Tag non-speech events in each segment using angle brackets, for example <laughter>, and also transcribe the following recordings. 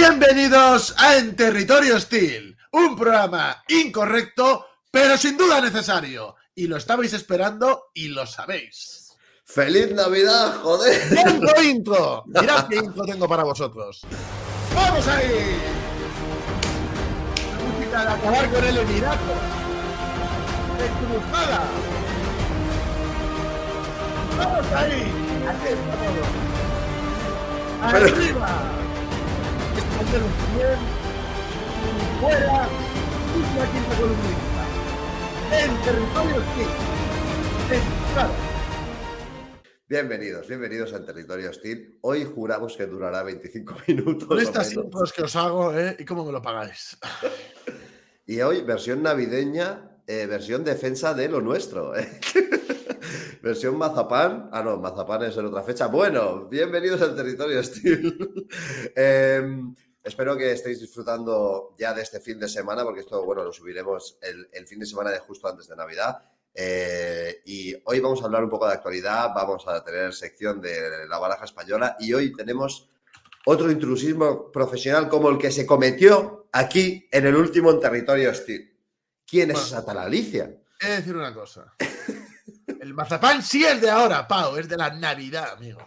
Bienvenidos a En Territorio Hostil, un programa incorrecto, pero sin duda necesario. Y lo estabais esperando y lo sabéis. ¡Feliz Navidad, joder! ¡Intro, <laughs> intro! Mirad qué intro tengo para vosotros. ¡Vamos ahí! La música de acabar con el Emirato. ¡Estrujada! ¡Vamos ahí! ¡Arriba! Fuera, y la quinta columnista. En territorio hostil. En claro. Bienvenidos, bienvenidos al Territorio Hostil. Hoy juramos que durará 25 <laughs> minutos. Con estas intros que os hago, ¿eh? ¿Y cómo me lo pagáis? <laughs> Y hoy, versión navideña, eh, versión defensa de lo nuestro. ¿eh? <laughs> versión mazapán. Ah, no, mazapán es en otra fecha. Bueno, bienvenidos al Territorio Hostil. Em, espero que estéis disfrutando ya de este fin de semana, porque esto, bueno, lo subiremos el, el fin de semana de justo antes de Navidad. Eh, y hoy vamos a hablar un poco de actualidad, vamos a tener sección de la baraja española y hoy tenemos otro intrusismo profesional como el que se cometió aquí en el último en territorio hostil. ¿Quién es Bueno. esa tal Alicia? He de decir una cosa. El mazapán sí es de ahora, Pau, es de la Navidad, amigo.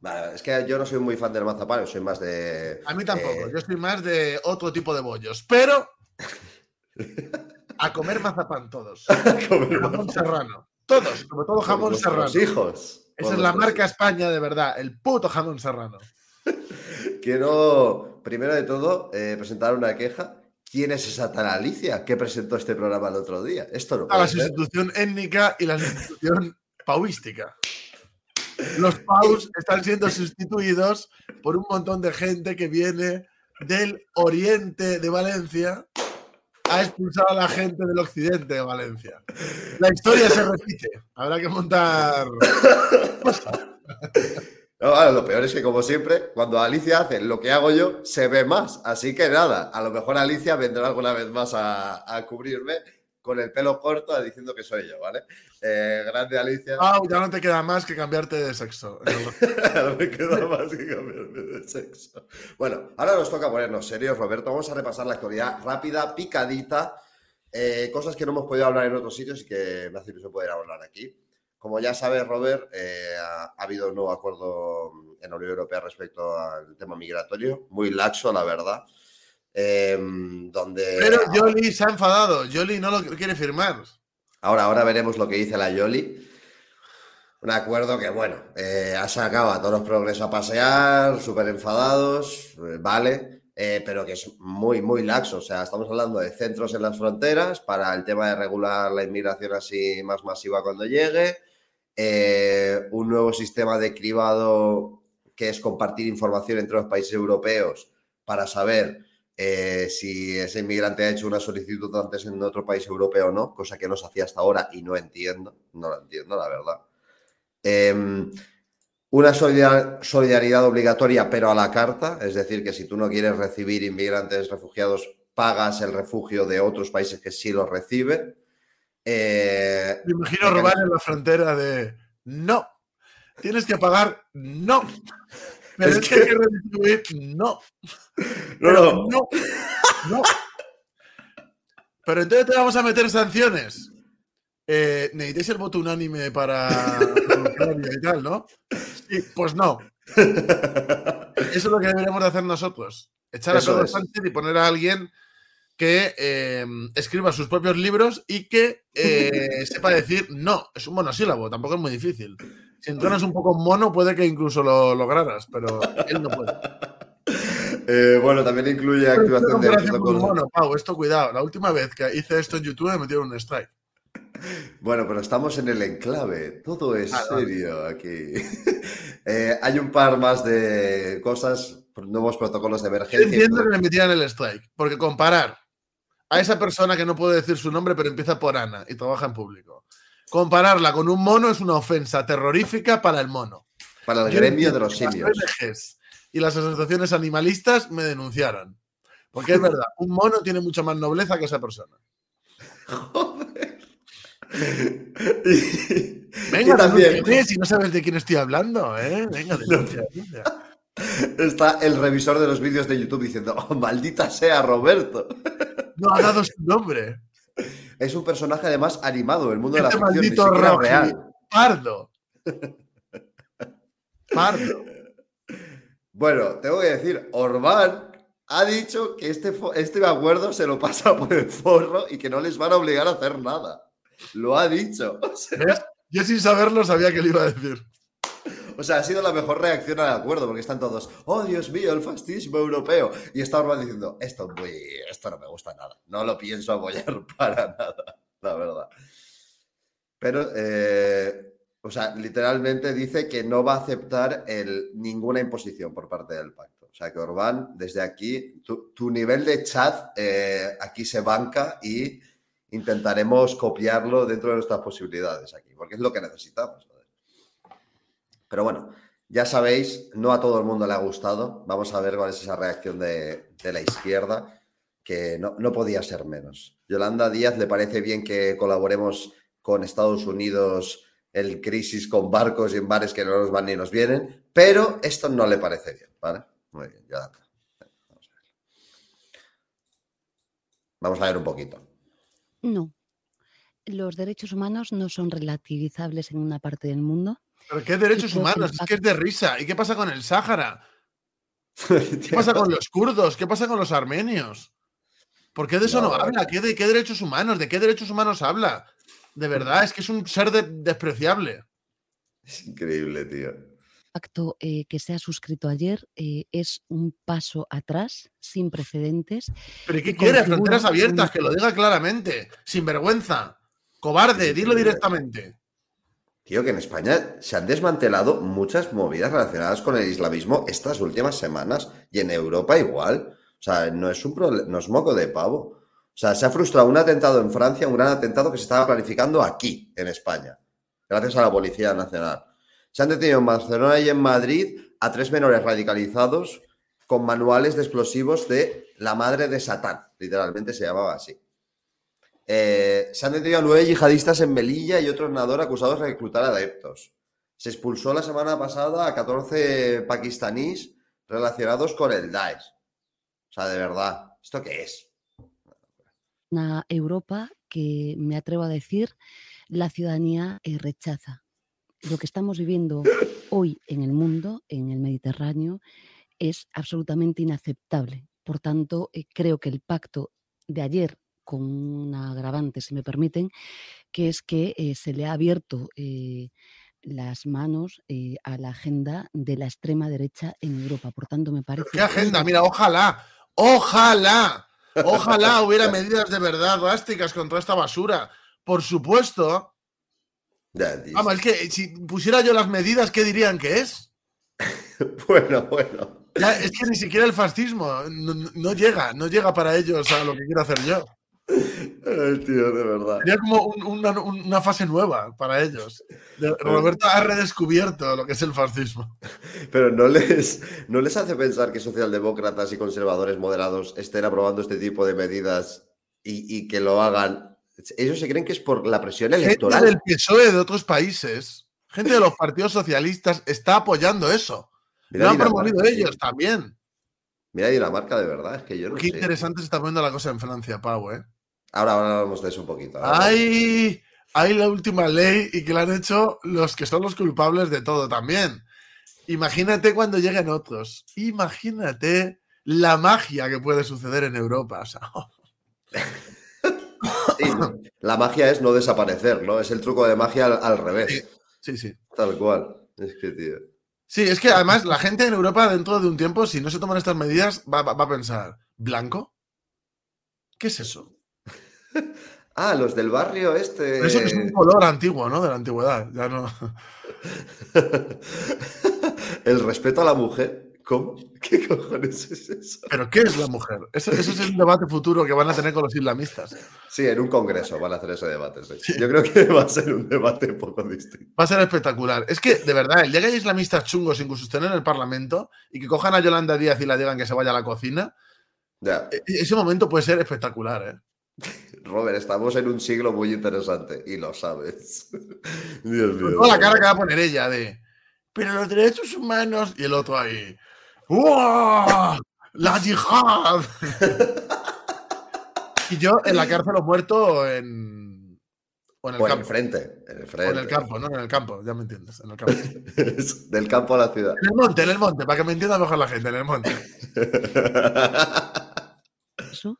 Vale, es que yo no soy muy fan del mazapán, soy más de. A mí tampoco, eh, yo soy más de otro tipo de bollos, pero <laughs> a comer mazapán todos. comer Jamón serrano. Todos, como todo jamón serrano. hijos. Esa es la marca España de verdad, el puto jamón serrano. <laughs> Quiero, primero de todo, eh, presentar una queja. ¿Quién es esa tal Alicia que presentó este programa el otro día? Esto no A la sustitución étnica y la sustitución <laughs> pauística. Los paus están siendo sustituidos por un montón de gente que viene del oriente de Valencia a expulsar a la gente del occidente de Valencia. La historia se repite. Habrá que montar. Lo peor es que, como siempre, cuando Alicia hace lo que hago yo, se ve más. Así que nada, a lo mejor Alicia vendrá alguna vez más a cubrirme con el pelo corto diciendo que soy yo, ¿vale? Eh, grande Alicia. Pau, ya no te queda más que cambiarte de sexo. <laughs> no me queda más que cambiarme de sexo. Bueno, ahora nos toca ponernos serios, Roberto. Vamos a repasar la actualidad rápida, picadita. eh, cosas que no hemos podido hablar en otros sitios y que me hace ilusión poder hablar aquí. Como ya sabes, Robert, eh, ha, ha habido un nuevo acuerdo en la Unión Europea respecto al tema migratorio, muy laxo, la verdad. Eh, donde Pero Jolly se ha enfadado. Jolly no lo quiere firmar. Ahora, ahora veremos lo que dice la Yoli. Un acuerdo que, bueno, eh, ha sacado a todos los progresos a pasear, súper enfadados, eh, vale, eh, pero que es muy, muy laxo. O sea, estamos hablando de centros en las fronteras para el tema de regular la inmigración así más masiva cuando llegue, eh, un nuevo sistema de cribado que es compartir información entre los países europeos para saber eh, si ese inmigrante ha hecho una solicitud antes en otro país europeo o no, cosa que no se hacía hasta ahora y no entiendo, no lo entiendo, la verdad. Em, una solidar- solidaridad obligatoria, pero a la carta, es decir, que si tú no quieres recibir inmigrantes refugiados, pagas el refugio de otros países que sí los reciben. Eh, Me imagino robar en la frontera de no. Tienes que pagar no. Pero Es es, que que- no. no, Pero no, no. No. Pero entonces te vamos a meter sanciones. Eh, ¿Necesitáis el voto unánime para y tal, no? Sí, pues no. Eso es lo que deberíamos de hacer nosotros. Echar a Eso Pedro es. Sánchez y poner a alguien que eh, escriba sus propios libros y que eh, sepa decir no. Es un monosílabo, tampoco es muy difícil. Si entonas un poco mono, puede que incluso lo lograras, pero él no puede. <laughs> Eh, bueno, también incluye Pero activación de protocolos. mono, Pau, esto cuidado. La última vez que hice esto en YouTube me metieron un strike. <laughs> Bueno, pero estamos en el enclave. Todo es Ah, serio aquí. <laughs> Eh, hay un par más de cosas, nuevos protocolos de emergencia. entiendo que me metieran el strike, porque comparar a esa persona que no puedo decir su nombre, pero empieza por Ana y trabaja en público, compararla con un mono es una ofensa terrorífica para el mono. Para el Yo gremio de los las simios. Y las asociaciones animalistas me denunciaron. Porque es verdad, un mono tiene mucha más nobleza que esa persona. Joder. Venga, y también, si no sabes de quién estoy hablando, ¿eh? Venga, denuncia, denuncia. Está el revisor de los vídeos de YouTube diciendo, "Oh, maldita sea Roberto. No ha dado su nombre. Es un personaje además animado del mundo de la Este ficción, maldito siquiera Rocky. real. Pardo. Pardo. Bueno, tengo que decir, Orbán ha dicho que este, este acuerdo se lo pasa <laughs> por el forro y que no les van a obligar a hacer nada. Lo ha dicho. O sea, ¿Ves? Yo sin saberlo sabía que le iba a decir. O sea, ha sido la mejor reacción al acuerdo porque están todos, oh Dios mío, el fascismo europeo. Y está Orbán diciendo, esto, es muy, esto no me gusta nada. No lo pienso apoyar <laughs> para nada, la verdad. Pero, eh, o sea, literalmente dice que no va a aceptar ninguna imposición por parte del pacto. O sea, que Orbán, desde aquí, tu, nivel de chat eh, aquí se banca y intentaremos copiarlo dentro de nuestras posibilidades aquí, porque es lo que necesitamos. Pero bueno, ya sabéis, no a todo el mundo le ha gustado. Vamos a ver cuál es esa reacción de, la izquierda, que no, podía ser menos. Yolanda Díaz le parece bien que colaboremos con Estados Unidos el crisis con barcos y en bares que no nos van ni nos vienen, pero esto no le parece bien, ¿vale? Muy bien, Yolanda. Vamos a. Vamos a ver un poquito. No. Los derechos humanos no son relativizables en una parte del mundo. ¿Pero qué derechos el humanos? Es que es de risa. ¿Y qué pasa con el Sáhara? <laughs> ¿Qué pasa con los kurdos? ¿Qué pasa con los armenios? ¿Por qué de eso no, No. habla? ¿Qué, ¿De qué derechos humanos? ¿De qué derechos humanos habla? De verdad, es que es un ser de- despreciable. Es increíble, tío. pacto eh, que se ha suscrito ayer eh, es un paso atrás, sin precedentes. ¿Pero ¿y qué quiere? Fronteras abiertas, que lo diga claramente. Sin vergüenza. Cobarde, dilo directamente. Tío, que en España se han desmantelado muchas movidas relacionadas con el islamismo estas últimas semanas y en Europa igual. O sea, no es un no es moco de pavo. O sea, se ha frustrado un atentado en Francia, un gran atentado que se estaba planificando aquí, en España, gracias a la Policía Nacional. Se han detenido en Barcelona y en Madrid a tres menores radicalizados con manuales de explosivos de la madre de Satán, literalmente se llamaba así. Eh, se han detenido a nueve yihadistas en Melilla y otro en Nador acusados de reclutar adeptos. Se expulsó la semana pasada a 14 pakistaníes relacionados con el Daesh. O sea, de verdad, ¿esto qué es? Una Europa que, me atrevo a decir, la ciudadanía eh, rechaza. Lo que estamos viviendo <laughs> hoy en el mundo, en el Mediterráneo, es absolutamente inaceptable. Por tanto, eh, creo que el pacto de ayer, con un agravante, si me permiten, que es que eh, se le ha abierto eh, las manos eh, a la agenda de la extrema derecha en Europa. Por tanto, me parece... ¿Qué agenda? Mira, ojalá, ojalá, ojalá hubiera medidas de verdad drásticas contra esta basura. Por supuesto. Vamos, es que si pusiera yo las medidas, ¿qué dirían que es? <laughs> Bueno, bueno. Ya, es que ni siquiera el fascismo no llega, no llega para ellos a lo que quiero hacer yo. Ay, tío, de verdad. Sería como un- una, una fase nueva para ellos. Roberto ha redescubierto lo que es el fascismo. Pero no les, no les hace pensar que socialdemócratas y conservadores moderados estén aprobando este tipo de medidas y, y que lo hagan. Ellos se creen que es por la presión Gente electoral. del PSOE de otros países, gente de los partidos socialistas está apoyando eso. Mira Lo han promovido ellos también. Mira Dinamarca, de verdad, es que yo no Qué sé. interesante se está poniendo la cosa en Francia, Pau, ¿eh? Ahora, ahora hablamos de eso un poquito. ahora Hay, hay la última ley y que la han hecho los que son los culpables de todo también. Imagínate cuando lleguen otros. Imagínate la magia que puede suceder en Europa. O sea, <laughs> Sí, la magia es no desaparecer, ¿no? Es el truco de magia al, al revés. sí, sí. Tal cual. Es que, tío. Sí, es que además la gente en Europa dentro de un tiempo, si no se toman estas medidas, va, va- va a pensar, ¿blanco? ¿Qué es eso? <laughs> Ah, los del barrio este. Pero Eso es un color antiguo, ¿no? De la antigüedad. Ya no. <laughs> el respeto a la mujer. ¿Cómo? <laughs> ¿Qué cojones es eso? ¿Pero qué es la mujer? Eso, eso es el debate futuro que van a tener con los islamistas. Sí, en un congreso van a hacer ese debate. sí. Yo creo que va a ser un debate un poco distinto. Va a ser espectacular. Es que, de verdad, el día que haya islamistas chungos, incluso estén en el Parlamento, y que cojan a Yolanda Díaz y la digan que se vaya a la cocina, Ya, e- ese momento puede ser espectacular, ¿eh? Robert, estamos en un siglo muy interesante y lo sabes. <laughs> Dios mío. Toda la cara que va a poner ella de, pero los derechos humanos, y el otro ahí, ¡Uah! ¡La yihad! y yo en la cárcel o muerto en. O en el O en el campo. frente. En el O frente. en el campo, no, en el campo, ya me entiendes. En el campo. En <laughs> Del campo a la ciudad. el monte, en el monte, para que me entienda mejor la gente, en el monte. <laughs> Eso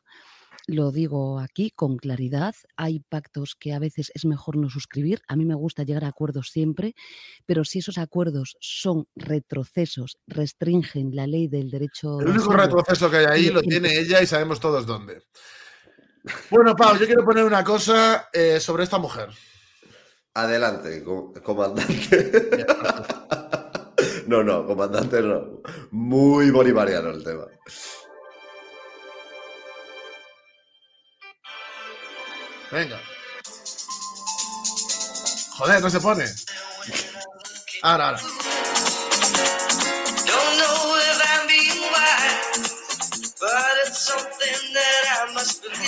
lo digo aquí con claridad. Hay pactos que a veces es mejor no suscribir. A mí me gusta llegar a acuerdos siempre, pero si esos acuerdos son retrocesos, restringen la ley del derecho. El único retroceso que hay ahí y- lo tiene ella y sabemos todos dónde. Bueno, Pau, yo quiero poner una cosa eh, sobre esta mujer. Adelante, co- comandante. <laughs> No, no, comandante no. Muy bolivariano el tema. Venga. Joder, no se pone. Ahora, ahora.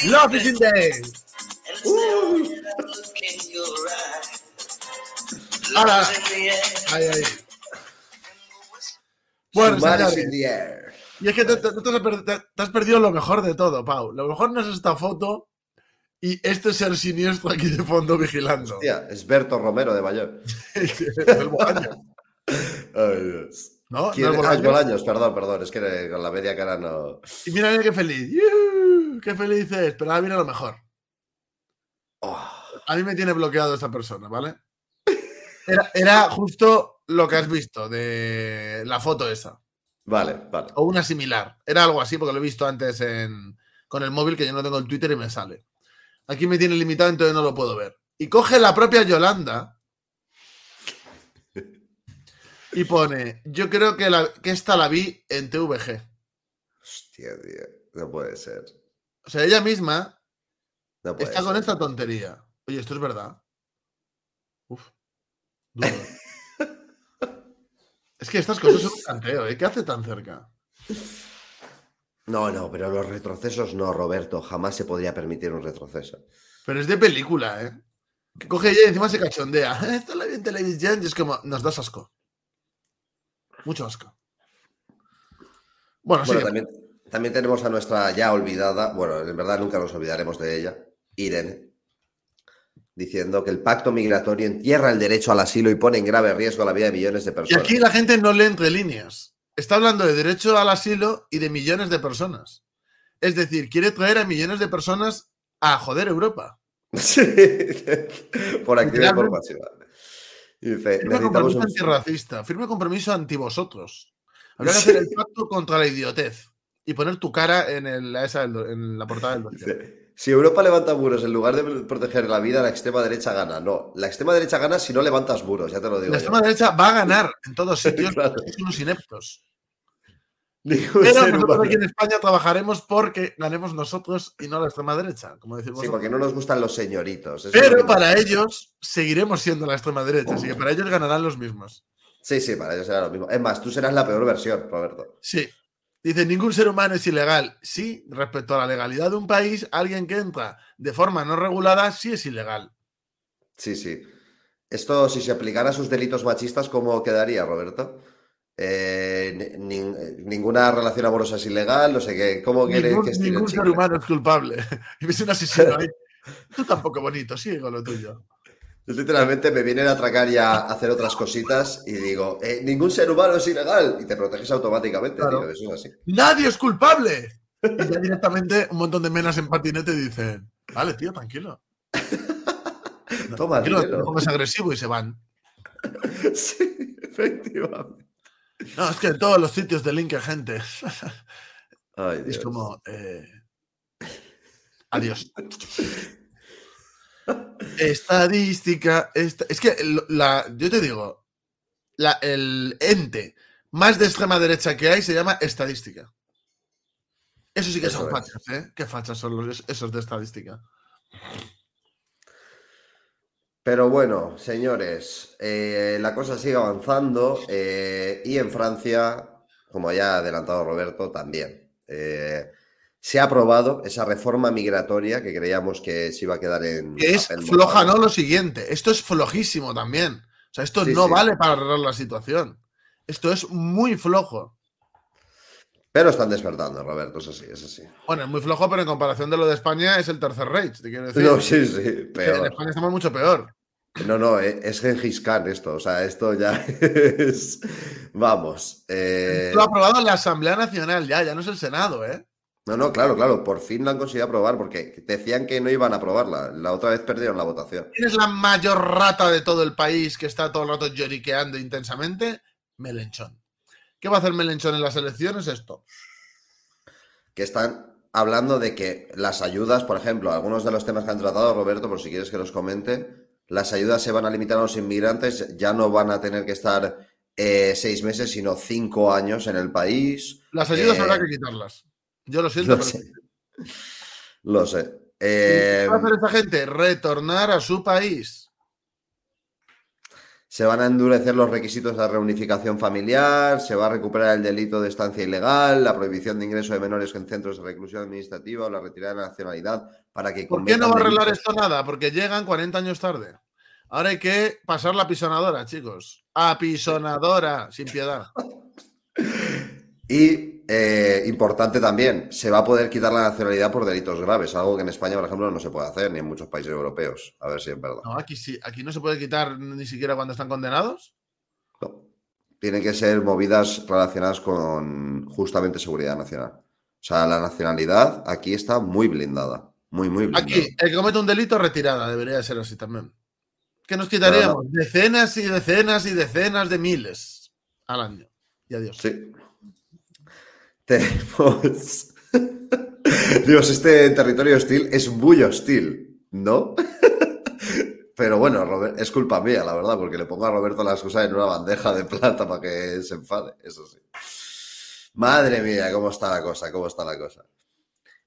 Love is in there. Eyes. Ahora. Ahí, ahí. Bueno, señores, in the air. y es que te- te has perdido lo mejor de todo, Pau. Lo mejor no es esta foto y este ser siniestro aquí de fondo vigilando. Hostia, es Berto Romero de Bayón. <laughs> El Bolaño, Ay, Dios. ¿No? ¿Quién- ¿No es ah, Bolaño? Bolaños, perdón, perdón. Es que con la media cara no. Y mira, mira qué feliz. ¡Yuhu! ¡Qué feliz es! Pero ahora viene lo mejor. Oh, A mí me tiene bloqueado esta persona, ¿vale? Era, era justo lo que has visto de la foto esa. vale, vale. O una similar. Era algo así porque lo he visto antes en, con el móvil que yo no tengo el Twitter y me sale. Aquí me tiene limitado, entonces no lo puedo ver. Y coge la propia Yolanda y pone, yo creo que, la- que esta la vi en TVG. Hostia, tío. No puede ser. O sea, ella misma No está con esta tontería. Oye, esto es verdad. Uf. Duro. <laughs> es que estas cosas son un canteo, ¿eh? ¿Qué hace tan cerca? No, no, pero los retrocesos no, Roberto. Jamás se podría permitir un retroceso. Pero es de película, ¿eh? Que coge ella y encima se cachondea. <laughs> Esto la vi en televisión y es como, nos das asco. Mucho asco. Bueno, Bueno, sí. también, también tenemos a nuestra ya olvidada, bueno, en verdad nunca nos olvidaremos de ella, Irene, diciendo que el pacto migratorio entierra el derecho al asilo y pone en grave riesgo la vida de millones de Y personas. aquí la gente no lee entre líneas. Está hablando de derecho al asilo y de millones de personas. Es decir, quiere traer a millones de personas a joder Europa. Sí, <laughs> por activa y por pasiva. Dice, Firme compromiso un... antirracista, firme compromiso anti vosotros. Habría que hacer el pacto contra la idiotez y poner tu cara en, el- esa del do- en la portada del dossier. Si Europa levanta muros en lugar de proteger la vida, la extrema derecha gana. No, la extrema derecha gana si no levantas muros, ya te lo digo. La yo. extrema derecha va a ganar en todos <laughs> sitios Claro. son unos ineptos. Ningún Pero nosotros humano. aquí en España trabajaremos porque ganemos nosotros y no la extrema derecha, como decimos. Sí, porque no nos gustan los señoritos. Pero lo para ellos seguiremos siendo la extrema derecha, así que para ellos ganarán los mismos. Sí, sí, para ellos será lo mismo. Es más, tú serás la peor versión, Roberto. Sí. Dice, ningún ser humano es ilegal. Sí, respecto a la legalidad de un país, alguien que entra de forma no regulada sí es ilegal. Sí, sí. Esto, si se aplicara a sus delitos machistas, ¿cómo quedaría, Roberto? Eh, ni- nin- ninguna relación amorosa es ilegal, no sé qué. ¿Cómo quiere que ningún ser humano es culpable. <laughs> Y ves un asesino ahí. Tú tampoco bonito, sigue con lo tuyo. Yo literalmente me vienen a atracar y a hacer otras cositas y digo, eh, ningún ser humano es ilegal. Y te proteges automáticamente, Claro. tío. Eso es así. ¡Nadie es culpable! Y ya directamente un montón de menas en patinete dicen, vale, tío, tranquilo. <laughs> Toma, Tranquilo, no te pongas agresivo y se van. <laughs> Sí, efectivamente. No, es que en todos los sitios de link hay gente. Ay, <laughs> Es como, eh, adiós. Estadística. esta- es que la, yo te digo, la- el ente más de extrema derecha que hay se llama estadística. Eso sí que Eso son es. fachas, ¿eh? ¿Qué fachas son los, esos de estadística? Pero bueno, señores, eh, la cosa sigue avanzando eh, y en Francia, como ya ha adelantado Roberto, también. Eh, se ha aprobado esa reforma migratoria que creíamos que se iba a quedar en... Que es floja. ¿no? Lo siguiente. Esto es flojísimo también. O sea, esto Sí, no sí. vale para arreglar la situación. Esto es muy flojo. Pero están despertando, Roberto, eso sí, eso sí. Bueno, es muy flojo, pero en comparación de lo de España es el tercer Reich, te quiero decir. No, sí, sí, Que En peor. España estamos mucho peor. No, no, eh, es Gengis Khan esto, o sea, esto ya <laughs> es... Vamos. eh, Lo ha aprobado la Asamblea Nacional ya, ya no es el Senado, ¿eh? No, no, claro, claro, por fin la han conseguido aprobar porque decían que no iban a aprobarla. La otra vez perdieron la votación. ¿Quién es la mayor rata de todo el país que está todo el rato lloriqueando intensamente? Melenchón. ¿Qué va a hacer Melenchón en las elecciones? Esto. Que están hablando de que las ayudas, por ejemplo, algunos de los temas que han tratado, Roberto, por si quieres que los comente, las ayudas se van a limitar a los inmigrantes, ya no van a tener que estar eh, seis meses, sino cinco años en el país. Las ayudas Eh, habrá que quitarlas. Yo lo siento, Lo pero sé. Lo sé. ¿qué Eh, va a hacer esta gente? Retornar a su país. Se van a endurecer los requisitos de reunificación familiar, se va a recuperar el delito de estancia ilegal, la prohibición de ingreso de menores en centros de reclusión administrativa o la retirada de la nacionalidad para que ¿Por qué no va a arreglar delitos. esto nada? Porque llegan 40 años tarde. Ahora hay que pasar la pisonadora, chicos. Apisonadora, sin piedad. <laughs> Y eh, importante también, se va a poder quitar la nacionalidad por delitos graves, algo que en España, por ejemplo, no se puede hacer ni en muchos países europeos. A ver si es verdad. No, aquí sí, aquí no se puede quitar ni siquiera cuando están condenados. No. Tienen que ser movidas relacionadas con justamente seguridad nacional. O sea, la nacionalidad aquí está muy blindada. Muy, muy blindada. Aquí, el que comete un delito, retirada. Debería de ser así también. ¿Qué nos quitaríamos? Decenas y decenas y decenas de miles al año. Y adiós. Sí. <laughs> Tenemos. <laughs> Dios, este territorio hostil es muy hostil, ¿no? <laughs> Pero bueno, Robert- es culpa mía, la verdad, porque le pongo a Roberto las cosas en una bandeja de plata para que se enfade, eso sí. Madre mía, cómo está la cosa, cómo está la cosa.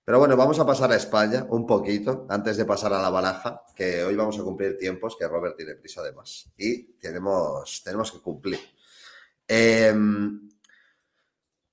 Pero bueno, vamos a pasar a España un poquito antes de pasar a la baraja, que hoy vamos a cumplir tiempos, que Robert tiene prisa además. Y tenemos, tenemos que cumplir. Em,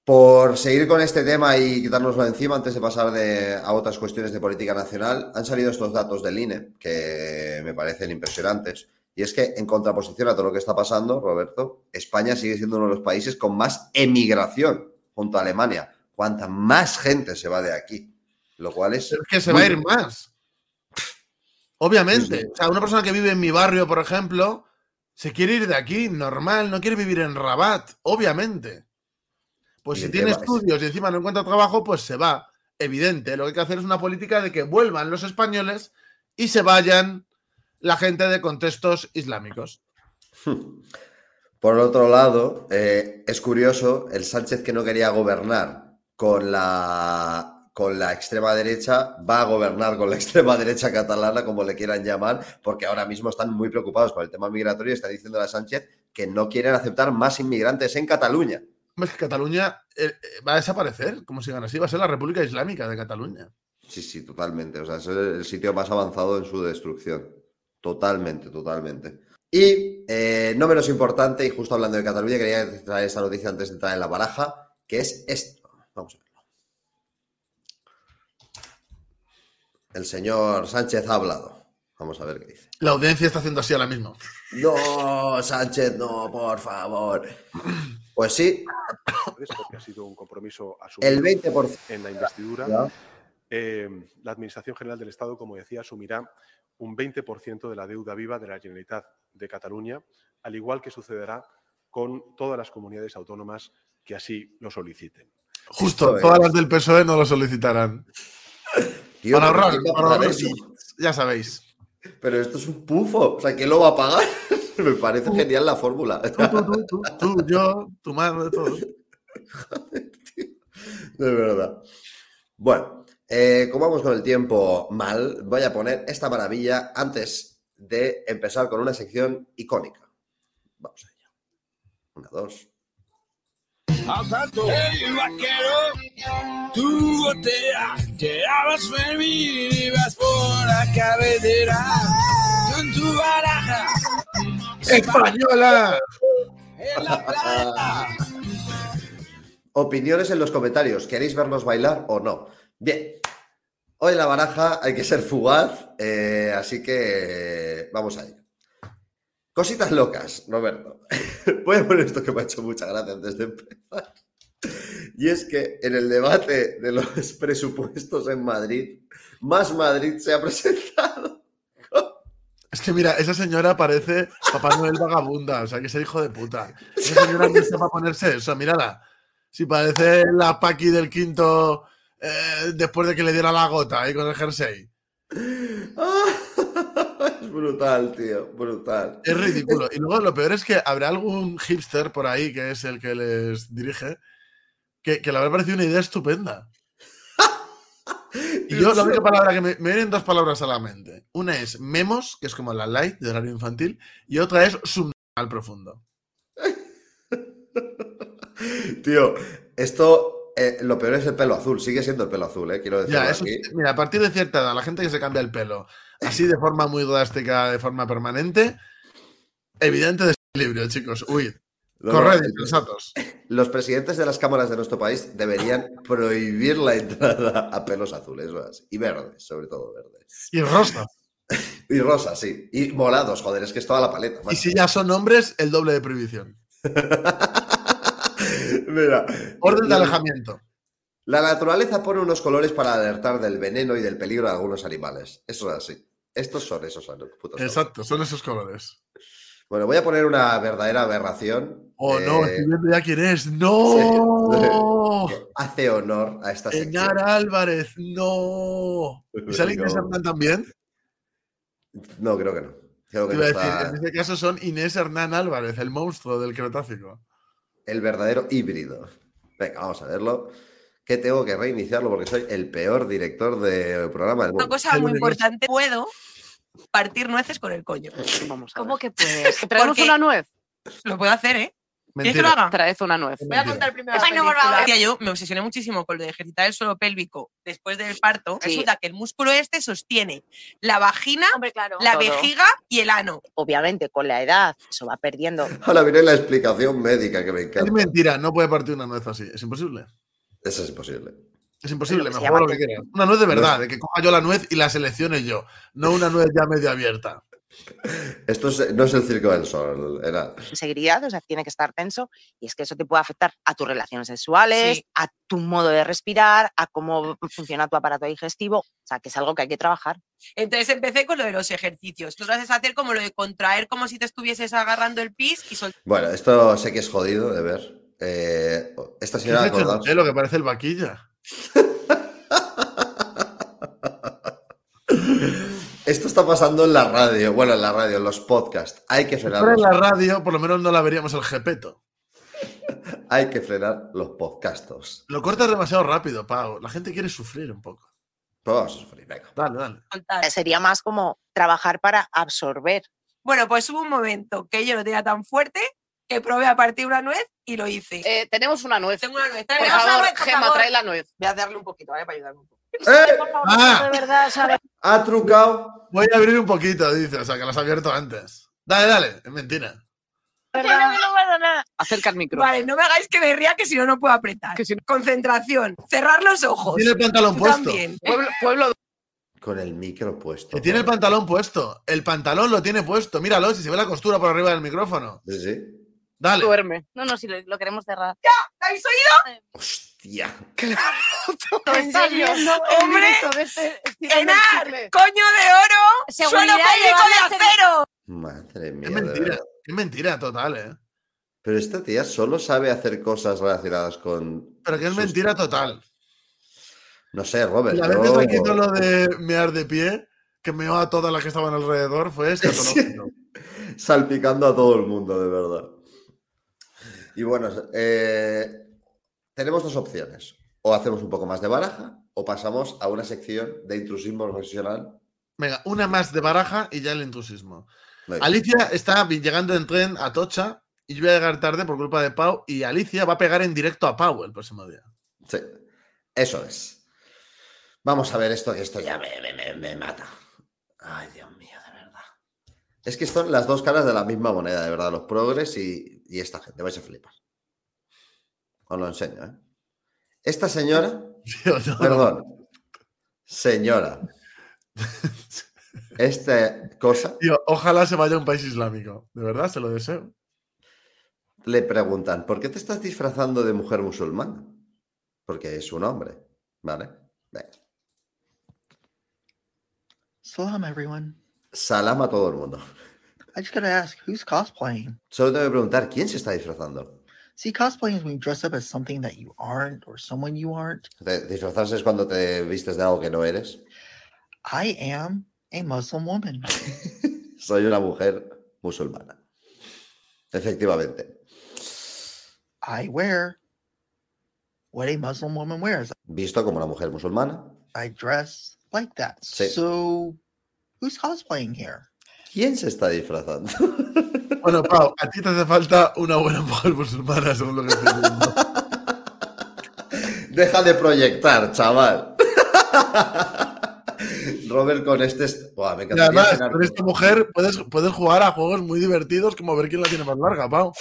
por seguir con este tema y quitárnoslo encima, antes de pasar de- a otras cuestiones de política nacional, han salido estos datos del INE que me parecen impresionantes. Y es que, en contraposición a todo lo que está pasando, Roberto, España sigue siendo uno de los países con más emigración junto a Alemania. Cuanta más gente se va de aquí. Lo cual es. Pero es que se va a ir más. Obviamente. Sí, sí. O sea, una persona que vive en mi barrio, por ejemplo, se quiere ir de aquí, normal, no quiere vivir en Rabat, obviamente. Pues Y si tiene estudios y encima no encuentra trabajo, pues se va. Evidente. Lo que hay que hacer es una política de que vuelvan los españoles y se vayan la gente de contextos islámicos. <laughs> Por otro lado, eh, es curioso, el Sánchez que no quería gobernar con la, con la extrema derecha va a gobernar con la <laughs> extrema derecha catalana, como le quieran llamar, porque ahora mismo están muy preocupados con el tema migratorio y está diciendo a Sánchez que no quieren aceptar más inmigrantes en Cataluña. Hombre, Es que Cataluña eh, eh, va a desaparecer, como sigan así, va a ser la República Islámica de Cataluña. Sí, sí, totalmente. O sea, es el el sitio más avanzado en su destrucción. Totalmente, totalmente. Y eh, no menos importante, y justo hablando de Cataluña, quería traer esta noticia antes de entrar en la baraja, que es esto. Vamos a verlo. El señor Sánchez ha hablado. Vamos a ver qué dice. La audiencia está haciendo así ahora mismo. No, Sánchez, no, por favor. Pues sí, porque ha sido un compromiso asumido el 20%. en la investidura. Eh, la Administración General del Estado, como decía, asumirá un 20% de la deuda viva de la Generalitat de Cataluña, al igual que sucederá con todas las comunidades autónomas que así lo soliciten. Justo, Esto todas es- las del PSOE no lo solicitarán. Tío, para ¿pero ahorrar, para ahorrar Ya sabéis. Pero esto es un pufo. O sea, ¿quién lo va a pagar? <laughs> Me parece genial la fórmula. Tú, tú, tú, tú, tú, yo, tu madre, todos. <laughs> De verdad. Bueno, eh, como vamos con el tiempo mal, voy a poner esta maravilla antes de empezar con una sección icónica. Vamos allá. Una, dos. Hey, vaquero, tu botella, te vas venir y vas por la carretera con tu baraja ¡Española! en la. Opiniones en los comentarios. ¿Queréis vernos bailar o no? Bien. Hoy en la baraja hay que ser fugaz, eh, así que vamos a ello. Cositas locas, Roberto. <laughs> Voy a poner esto que me ha hecho mucha gracia antes de empezar. Y es que en el debate de los presupuestos en Madrid, Más Madrid se ha presentado. Es que mira, esa señora parece Papá Noel vagabunda, o sea, que es el hijo de puta. Esa señora no está para ponerse eso, mírala. Si parece la Paqui del quinto eh, después de que le diera la gota ahí con el jersey. <laughs> Es brutal, tío, brutal. Es ridículo. Y luego lo peor es que habrá algún hipster por ahí, que es el que les dirige, que, que le habrá parecido una idea estupenda. Y yo la única <laughs> palabra que me, me vienen dos palabras a la mente. Una es memos, que es como la light de horario infantil, y otra es al profundo. <laughs> Tío, esto, eh, lo peor es el pelo azul, sigue siendo el pelo azul, eh, quiero decir. Mira, a partir de cierta edad, la gente que se cambia el pelo así de forma muy drástica, de forma permanente, evidente desequilibrio, chicos. Huid. Corred, insensatos. Los presidentes de las cámaras de nuestro país deberían prohibir la entrada a pelos azules ¿verdad? y verdes, sobre todo verdes. Y rosas. <laughs> Y rosas, sí. Y molados, joder, es que es toda la paleta. Y si ya son hombres, el doble de prohibición. <laughs> Mira, Orden de alejamiento. La naturaleza pone unos colores para alertar del veneno y del peligro de algunos animales. Eso es así. Estos son esos putos colores. Exacto, son esos colores. Bueno, voy a poner una verdadera aberración. Oh, no, eh, estoy viendo ya quién es. <laughs> ¡No! <laughs> hace honor a esta sección. Eñara Álvarez, no. <laughs> ¿Y sale Inés. Hernán también? No, creo que no. Creo que Te no iba a está decir, en este caso son Inés Hernán Álvarez, el monstruo del Cretácico. el verdadero híbrido. Venga, vamos a verlo. Que tengo que reiniciarlo porque soy el peor director de programa del Una mundo. cosa El muy importante, puedo partir nueces con el coño. Vamos a ¿Cómo ver. que puedes? ¿Que traemos Porque- una nuez? Lo puedo hacer, ¿eh? ¿Quieres que lo haga? Traed una nuez. Voy a contar primero Ay, no, por favor. Yo me obsesioné muchísimo con lo de ejercitar el suelo pélvico después del parto. Sí. Resulta que el músculo este sostiene la vagina, Hombre, claro. la Todo. vejiga y el ano. Obviamente, con la edad, eso va perdiendo. Ahora viene la explicación médica que me Es encanta. mentira, no puede partir una nuez así. Es imposible. Eso es imposible. Es imposible, me juego lo que quieras. Una nuez de verdad, es- de que coja yo la nuez y la seleccione yo. No una nuez ya medio abierta. Esto es- no es el circo del sol, era. Seguridad, o sea, tiene que estar tenso y es que eso te puede afectar a tus relaciones sexuales, Sí. a tu modo de respirar, a cómo funciona tu aparato digestivo. O sea, que es algo que hay que trabajar. Entonces empecé con lo de los ejercicios. Tú lo haces hacer como lo de contraer como si te estuvieses agarrando el pis y soltar. Bueno, esto sé que es jodido de ver. Eh, esta ¿Qué señora, acordaos- José? lo que parece el vaquilla. Esto está pasando en la radio. Bueno, en la radio, en los podcasts. Hay que frenar, Pero en la radio, por lo menos no la veríamos el jepeto. <laughs> hay que frenar los podcastos. Lo cortas demasiado rápido, Pau. La gente quiere sufrir un poco. Pues vamos a sufrir, venga. Dale, dale. Sería más como trabajar para absorber. Bueno, pues hubo un momento que yo lo tenía tan fuerte que probé a partir una nuez y lo hice. Eh, tenemos una nuez. Tengo una nuez. Por Traemos una favor, nuez, por Gema, favor. trae la nuez. Voy a darle un poquito, ¿vale? Para ayudarme un poco. <laughs> ¡Eh! Ah, De verdad, ¿sabes? <laughs> Ha trucado. voy a abrir un poquito, dice. O sea, que lo has abierto antes. Dale, dale. Es mentira. Acerca el micro. Vale, no me hagáis que me ría que si no, no puedo apretar. Que si no- Concentración. Cerrar los ojos. Tiene el pantalón Tú puesto. también. Pueblo, pueblo Con el micro puesto. Que tiene el pantalón puesto. El pantalón lo tiene puesto. Míralo, si se ve la costura por arriba del micrófono. Sí, sí. Dale. duerme. No, no, si lo, lo queremos cerrar. ¿La habéis oído? Hostia. ¿En serio? ¡Hombre! este ¡Enar! ¡Coño de oro! ¡Suelo pélvico de acero! Madre mía. Es mentira. Es mentira total, ¿eh? Pero esta tía solo sabe hacer cosas relacionadas con. Pero que es sus- mentira total. No sé, Robert. La vez que hizo lo de mear de pie, que meó a todas las que estaban alrededor, fue escatológico. <laughs> Salpicando a todo el mundo, de verdad. Y bueno, eh, tenemos dos opciones. O hacemos un poco más de baraja, o pasamos a una sección de intrusismo profesional. Venga, una más de baraja y ya el entusiasmo. Venga. Alicia está llegando en tren a Tocha y yo voy a llegar tarde por culpa de Pau y Alicia va a pegar en directo a Pau el próximo día. Sí, eso es. Vamos a ver esto, que esto ya me, me- me- me mata. Ay, Dios mío, de verdad. Es que son las dos caras de la misma moneda, de verdad, los progres y, y esta gente. Vais a flipar. Os lo enseño, ¿eh? Esta señora, no, perdón, señora, <laughs> esta cosa tío, ojalá se vaya a un país islámico. De verdad, se lo deseo. le preguntan, ¿por qué te estás disfrazando de mujer musulmana? porque es un hombre, ¿vale? Venga. Salam, everyone. Salam a todo el mundo. I just gotta ask, who's cosplaying? Solo tengo que preguntar, ¿quién se está disfrazando? See, cosplaying is when you dress up as something that you aren't or someone you aren't. Te- Disfrazarse es cuando te vistes de algo que no eres. I am a Muslim woman. <laughs> Soy una mujer musulmana. Efectivamente. I wear what a Muslim woman wears. Visto como una mujer musulmana. I dress like that. Sí. So, who's cosplaying here? ¿Quién se está disfrazando? <laughs> Bueno, Pau, a ti te hace falta una buena mujer musulmana, según lo que estoy viendo. <laughs> Deja de proyectar, chaval. <laughs> Robert con este... est- Buah, me Y además, con- esta mujer puedes, puedes jugar a juegos muy divertidos como ver quién la tiene más larga, Pau.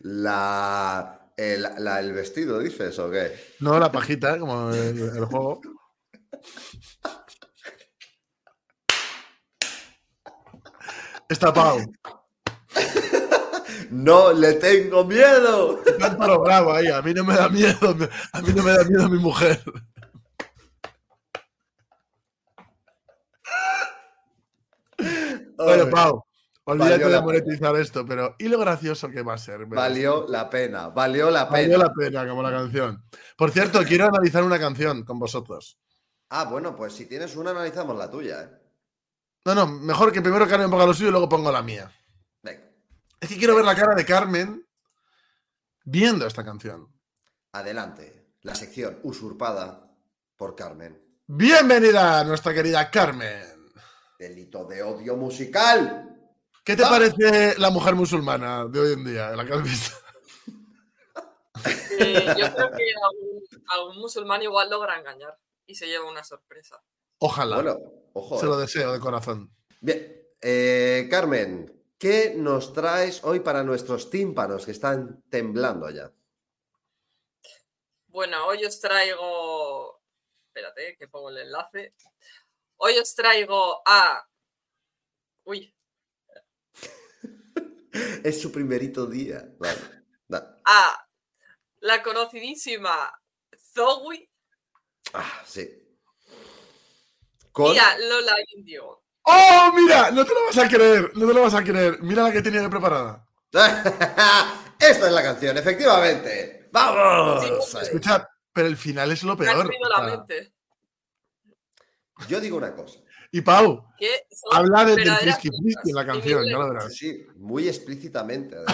La, el, la- el vestido, dices, o qué? No la pajita, ¿eh? como el, el juego. Está Pau. <laughs> ¡No le tengo miedo! Cántalo bravo ahí. A mí no me da miedo. A mí no me da miedo mi mujer. Bueno, Pau, olvídate de monetizar esto, pero ¿y lo gracioso que va a ser? Valió la pena, valió la esto? Valió pena. la pena, como la canción. Por cierto, quiero analizar una canción con vosotros. Ah, bueno, pues si tienes una, analizamos la tuya, ¿eh? No, no, mejor que primero Carmen ponga lo suyo y luego pongo la mía. Venga, Es que quiero ver la cara de Carmen viendo esta canción. adelante. La sección usurpada por Carmen. Bienvenida a nuestra querida Carmen. Delito de odio musical. ¿Qué te Ah. parece la mujer musulmana de hoy en día, la que has visto? Eh, yo creo que algún, algún musulmán igual logra engañar y se lleva una sorpresa. Ojalá. Bueno, ojo. Se eh. lo deseo de corazón. Bien, eh, Carmen, ¿qué nos traes hoy para nuestros tímpanos que están temblando ya? Bueno, hoy os traigo. Espérate, que pongo el enlace. Hoy os traigo a. Uy, <laughs> Es su primerito día. Vale. da. a la conocidísima Zoe Ah, sí. Con... y a Lola Indio. ¡Oh, mira! No te lo vas a creer, no te lo vas a creer. Mira la que tenía de preparada. <laughs> Esta es la canción, efectivamente. ¡Vamos! Sí, Ahí. Escuchad, pero el final es lo peor. la mente. Yo digo una cosa. y Pau, habla del, del frisky frisky en la canción, ya lo increíbles. verás. Sí, muy explícitamente. <coughs>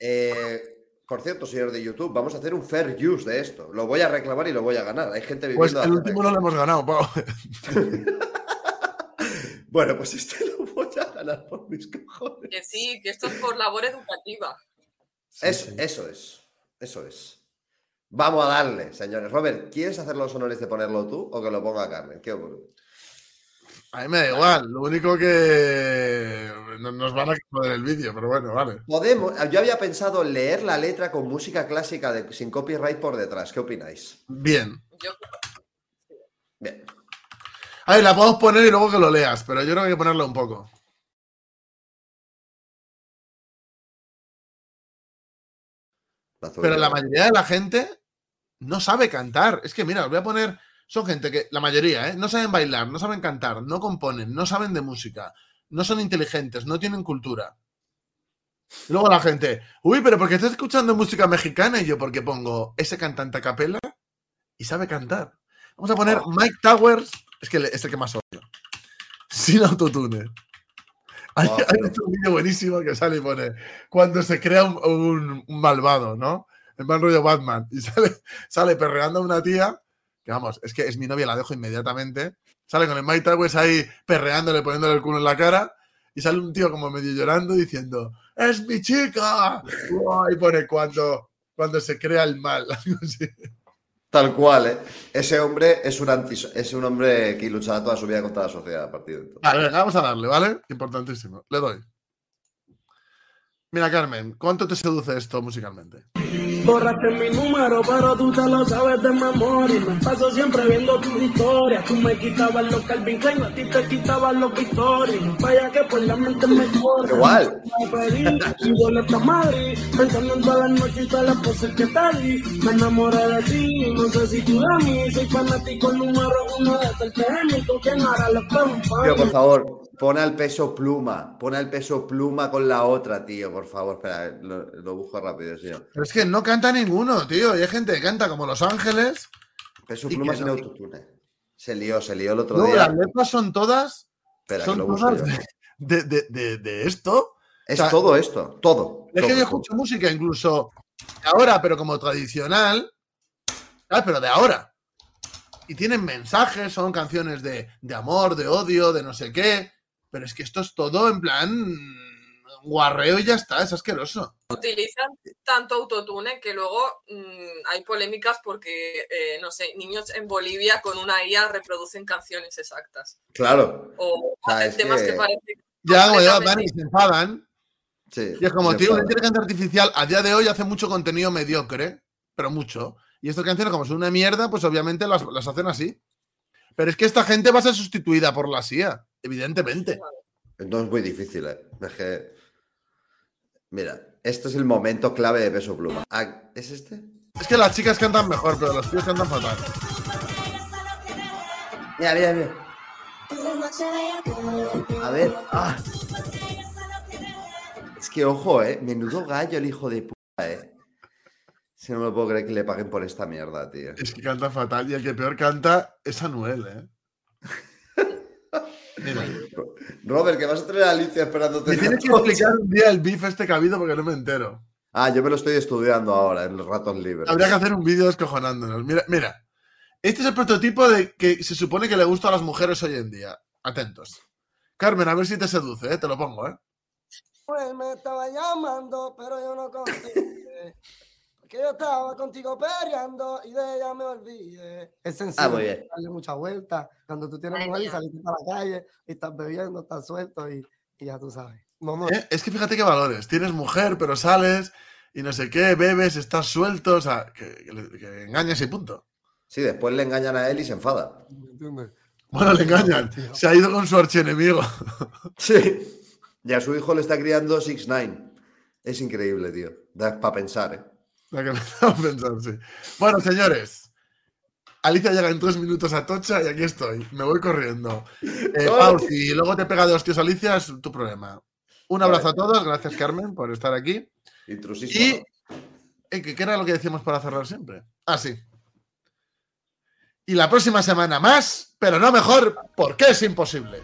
Eh, por cierto, señor de YouTube, vamos a hacer un fair use de esto. Lo voy a reclamar y lo voy a ganar. Hay gente Pues viviendo. el hace último no lo hemos ganado, Pau. <laughs> Bueno, pues este lo voy a ganar por mis cojones. Que sí, que esto es por labor educativa. Eso, eso es. Eso es. Vamos a darle, señores. Robert, ¿quieres hacer los honores de ponerlo tú o que lo ponga Carmen? ¿Qué ocurre? A mí me da igual, lo único que nos van a joder el vídeo, pero bueno, vale. Podemos. Yo había pensado leer la letra con música clásica de, sin copyright por detrás. ¿Qué opináis? Bien. Yo Bien. A ver, la podemos poner y luego que lo leas, pero yo creo que hay que ponerla un poco. Pero la mayoría de la gente no sabe cantar. Es que mira, os voy a poner. Son gente que, la mayoría, ¿eh? No saben bailar, no saben cantar, no componen, no saben de música, no son inteligentes, no tienen cultura. Y luego la gente, uy, pero porque estás escuchando música mexicana y yo porque pongo ese cantante a capela y sabe cantar. Vamos a poner. Mike Towers, es que es el que más odio. <laughs> Sin autotune. Hay, Oh, hay un vídeo buenísimo que sale y pone cuando se crea un, un- un malvado, ¿no? En plan rollo Batman. Y <laughs> sale, sale perreando a una tía, que vamos, es que es mi novia, la dejo inmediatamente. Sale con el Mike Towers ahí perreándole, poniéndole el culo en la cara. Y sale un tío como medio llorando diciendo, ¡Es mi chica! Y pone cuando, cuando se crea el mal. <laughs> Tal cual, ¿eh? Ese hombre es un, anti, es un hombre que luchará toda su vida contra la sociedad a partir de entonces. Vale, vamos a darle, ¿vale? Importantísimo. Le doy. Mira, Carmen, ¿cuánto te seduce esto musicalmente? Borraste mi número, pero tú te lo sabes de memoria. Me paso siempre viendo tus historias. Tú me quitabas los Calvin Klein, a ti te quitaban los Victorias. Vaya que por la mente me corre. Igual. Y yo a Madrid. Pensando en todas las noches y todas las poses que di. Me enamoré de ti, no sé si tú de mí. Soy fanático número uno de este técnico. ¿Quién hará los Tío, por favor, pon al peso pluma. Pon al peso pluma con la otra, tío, por favor. Espera, lo, lo busco rápido, señor. Pero es que no canta ninguno, tío. Y hay gente que canta como Los Ángeles. Peso pluma sin no- autotune. Se lió, se lió el otro No, día. las letras son todas. Espera, que son todas de, de- de- de esto. Es o sea, todo esto, todo. Es que yo todo. escucho música incluso ahora, pero como tradicional. ¿sabes? Pero de ahora. Y tienen mensajes, son canciones de, de amor, de odio, de no sé qué. Pero es que esto es todo en plan guarreo y ya está, es asqueroso. Utilizan tanto autotune que luego mm, hay polémicas porque, eh, no sé, niños en Bolivia con una IA reproducen canciones exactas. Claro. O sea, hacen es temas que, que- parecen Ya, como ya van y se enfadan. Sí. Y es como, tío, una puedo. inteligencia artificial a día de hoy hace mucho contenido mediocre, pero mucho. Y estas canciones, como son una mierda, pues obviamente las, las hacen así. Pero es que esta gente va a ser sustituida por la CIA, evidentemente. No es muy difícil, ¿eh? Es que... Mira, este es el momento clave de peso pluma. Ah, ¿Es este? Es que las chicas cantan mejor, pero los tíos cantan fatal. Mira, mira, mira. A ver. ah. Es que ojo, eh. Menudo gallo el hijo de puta, eh. Si no me lo puedo creer que le paguen por esta mierda, tío. Es que canta fatal. Y el que peor canta es Anuel, ¿eh? <laughs> Robert, que vas a tener a Alicia esperándote. me en tienes que explicar un día el beef este que ha habido porque no me entero. Ah, yo me lo estoy estudiando ahora, en los ratos libres. Habría que hacer un vídeo descojonándonos. Mira, mira. Este es el prototipo de que se supone que le gusta a las mujeres hoy en día. Atentos. Carmen, a ver si te seduce, ¿eh? Te lo pongo, ¿eh? Pues me estaba llamando, pero yo no contesté. Porque yo estaba contigo peleando y de ella me olvidé. Es sencillo, Ah, muy bien. darle mucha vuelta. Cuando tú tienes Madre mujer y saliste para la calle y estás bebiendo, estás suelto y, y ya tú sabes. Vamos. ¿Eh? Es que fíjate qué valores. Tienes mujer, pero sales y no sé qué, bebes, estás suelto, o sea, que, que que engañas y punto. Sí, después le engañan a él y se enfada. ¿Me entiendes? Bueno, le engañan. Tío. Se ha ido con su archienemigo. <laughs> Sí. Y a su hijo le está criando 6 9 Es increíble, tío. Da para pensar, ¿eh? La que <laughs> sí. Bueno, señores. Alicia llega en tres minutos a Tocha y aquí estoy. Me voy corriendo. Eh. Pau, si luego te pega de hostias Alicia, es tu problema. Un abrazo a todos. Gracias, Carmen, por estar aquí. Intrusismo. Y. eh, ¿Qué qué era lo que decíamos para cerrar siempre? Ah, sí. Y la próxima semana más, pero no mejor, porque es imposible.